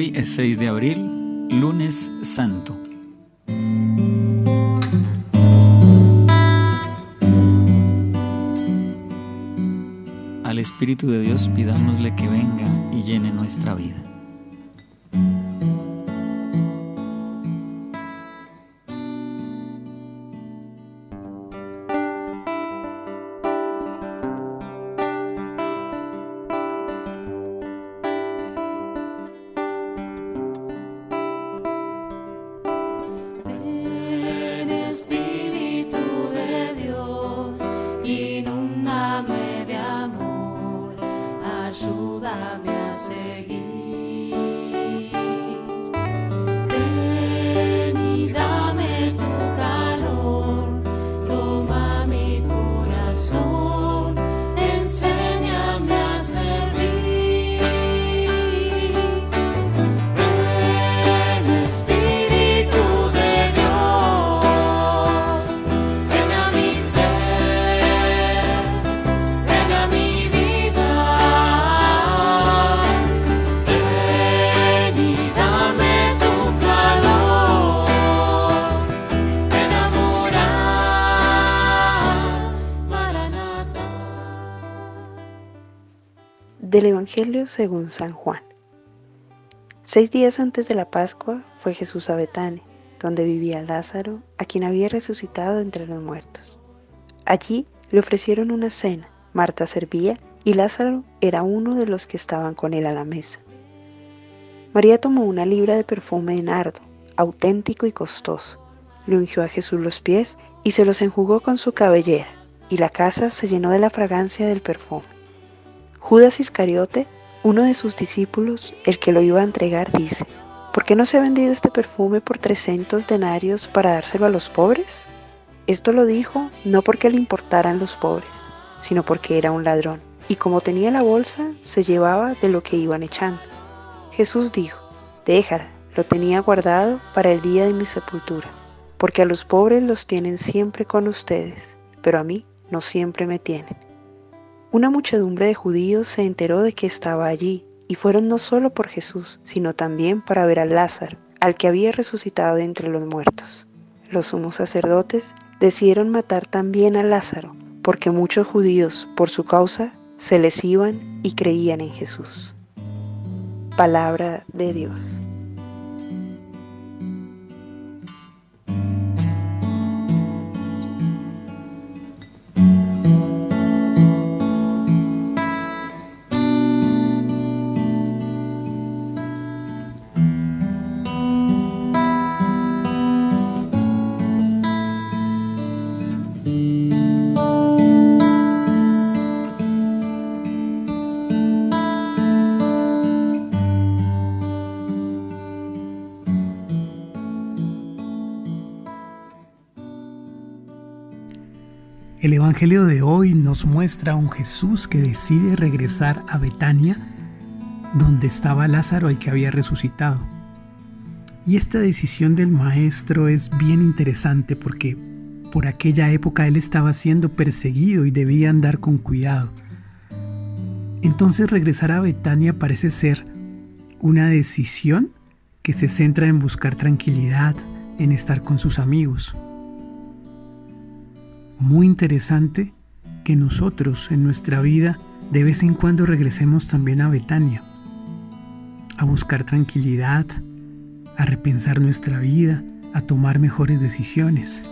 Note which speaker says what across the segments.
Speaker 1: Hoy es 6 de abril, lunes santo. Al Espíritu de Dios pidámosle que venga y llene nuestra vida.
Speaker 2: Del Evangelio según San Juan. Seis días antes de la Pascua fue Jesús a Betania, donde vivía Lázaro, a quien había resucitado entre los muertos. Allí le ofrecieron una cena, Marta servía y Lázaro era uno de los que estaban con él a la mesa. María tomó una libra de perfume de nardo, auténtico y costoso, le ungió a Jesús los pies y se los enjugó con su cabellera, y la casa se llenó de la fragancia del perfume. Judas Iscariote, uno de sus discípulos, el que lo iba a entregar, dice, ¿por qué no se ha vendido este perfume por trescientos denarios para dárselo a los pobres? Esto lo dijo no porque le importaran los pobres, sino porque era un ladrón, y como tenía la bolsa, se llevaba de lo que iban echando. Jesús dijo, déjala, lo tenía guardado para el día de mi sepultura, porque a los pobres los tienen siempre con ustedes, pero a mí no siempre me tienen. Una muchedumbre de judíos se enteró de que estaba allí, y fueron no solo por Jesús, sino también para ver a Lázaro, al que había resucitado de entre los muertos. Los sumos sacerdotes decidieron matar también a Lázaro, porque muchos judíos, por su causa, se les iban y creían en Jesús. Palabra de Dios.
Speaker 3: El Evangelio de hoy nos muestra a un Jesús que decide regresar a Betania, donde estaba Lázaro el que había resucitado. Y esta decisión del Maestro es bien interesante porque por aquella época él estaba siendo perseguido y debía andar con cuidado. Entonces regresar a Betania parece ser una decisión que se centra en buscar tranquilidad, en estar con sus amigos muy interesante que nosotros en nuestra vida de vez en cuando regresemos también a Betania, a buscar tranquilidad, a repensar nuestra vida, a tomar mejores decisiones.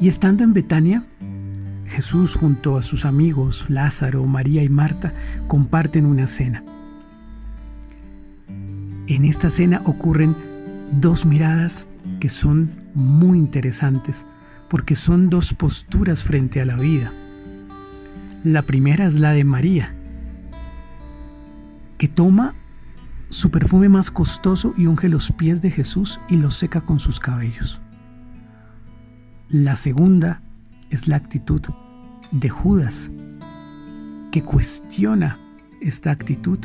Speaker 3: Y estando en Betania, Jesús junto a sus amigos Lázaro, María y Marta comparten una cena. En esta cena ocurren dos miradas que son muy interesantes porque son dos posturas frente a la vida. La primera es la de María, que toma su perfume más costoso y unge los pies de Jesús y los seca con sus cabellos. La segunda es la actitud de Judas, que cuestiona esta actitud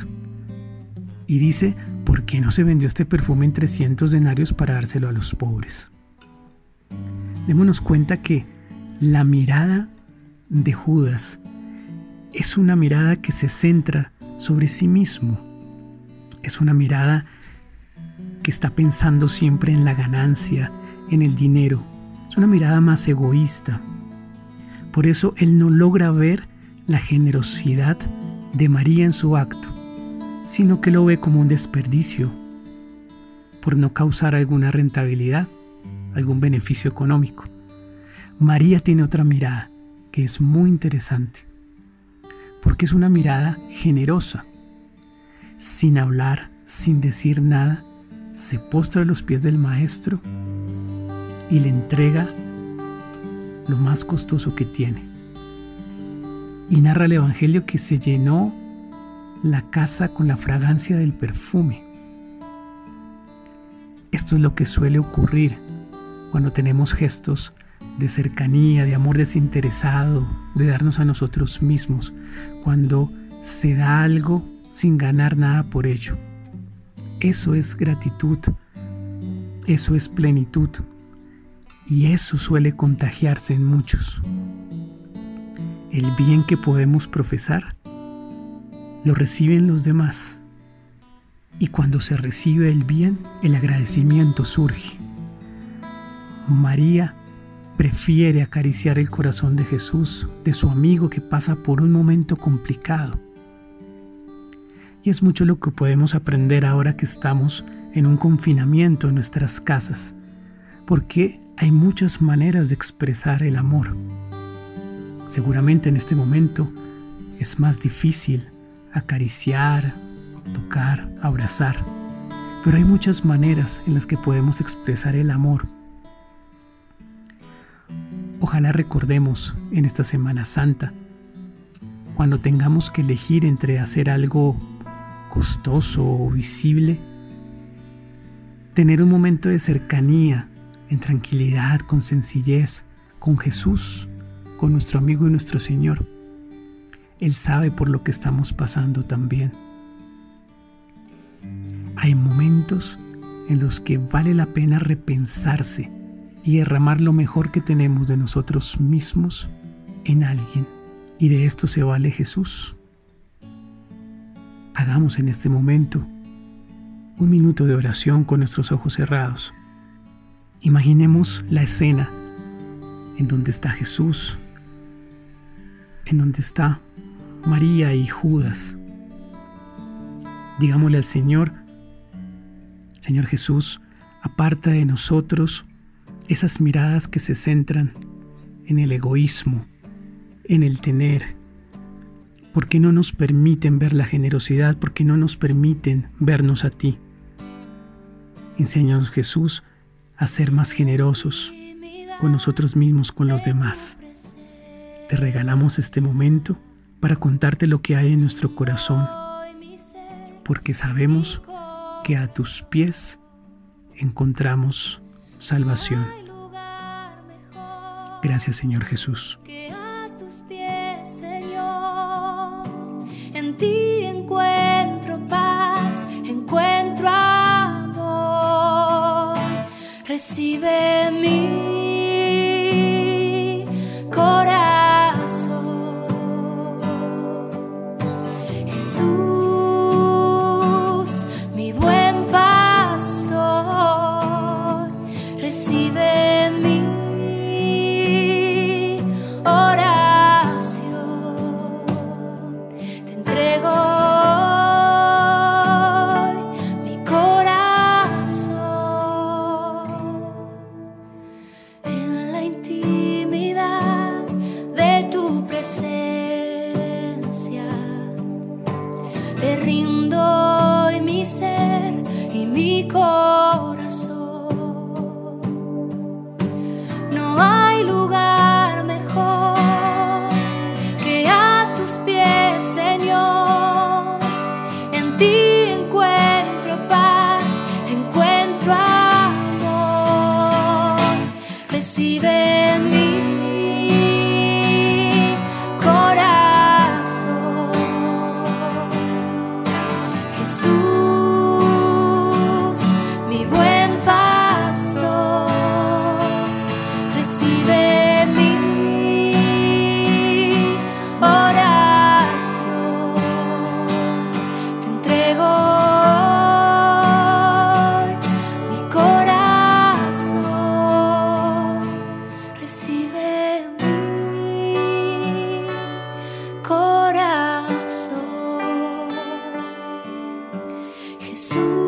Speaker 3: y dice, ¿por qué no se vendió este perfume en 300 denarios para dárselo a los pobres? Démonos cuenta que la mirada de Judas es una mirada que se centra sobre sí mismo. Es una mirada que está pensando siempre en la ganancia, en el dinero. Es una mirada más egoísta. Por eso él no logra ver la generosidad de María en su acto, sino que lo ve como un desperdicio por no causar alguna rentabilidad, algún beneficio económico. María tiene otra mirada que es muy interesante, porque es una mirada generosa. Sin hablar, sin decir nada, se postra a los pies del Maestro y le entrega lo más costoso que tiene. Y narra el Evangelio que se llenó la casa con la fragancia del perfume. Esto es lo que suele ocurrir cuando tenemos gestos de cercanía, de amor desinteresado, de darnos a nosotros mismos, cuando se da algo sin ganar nada por ello. Eso es gratitud, eso es plenitud y eso suele contagiarse en muchos. El bien que podemos profesar lo reciben los demás y cuando se recibe el bien, el agradecimiento surge. María prefiere acariciar el corazón de Jesús, de su amigo que pasa por un momento complicado. Y es mucho lo que podemos aprender ahora que estamos en un confinamiento en nuestras casas, porque hay muchas maneras de expresar el amor. Seguramente en este momento es más difícil acariciar, tocar, abrazar. Pero hay muchas maneras en las que podemos expresar el amor. Ojalá recordemos en esta Semana Santa, cuando tengamos que elegir entre hacer algo costoso o visible, tener un momento de cercanía, en tranquilidad, con sencillez, con Jesús, con nuestro amigo y nuestro Señor. Él sabe por lo que estamos pasando también. Hay momentos en los que vale la pena repensarse y derramar lo mejor que tenemos de nosotros mismos en alguien. Y de esto se vale Jesús. Hagamos en este momento un minuto de oración con nuestros ojos cerrados. Imaginemos la escena en donde está Jesús, en donde está María y Judas. Digámosle al Señor, Señor Jesús, aparta de nosotros esas miradas que se centran en el egoísmo, en el tener, porque no nos permiten ver la generosidad, porque no nos permiten vernos a ti. Enséñanos Jesús a ser más generosos con nosotros mismos, con los demás. Te regalamos este momento para contarte lo que hay en nuestro corazón, porque sabemos que a tus pies encontramos salvación. Gracias Señor Jesús.
Speaker 4: Que a tus pies, Señor, en ti encuentro paz, encuentro amor. Recibe Jesús.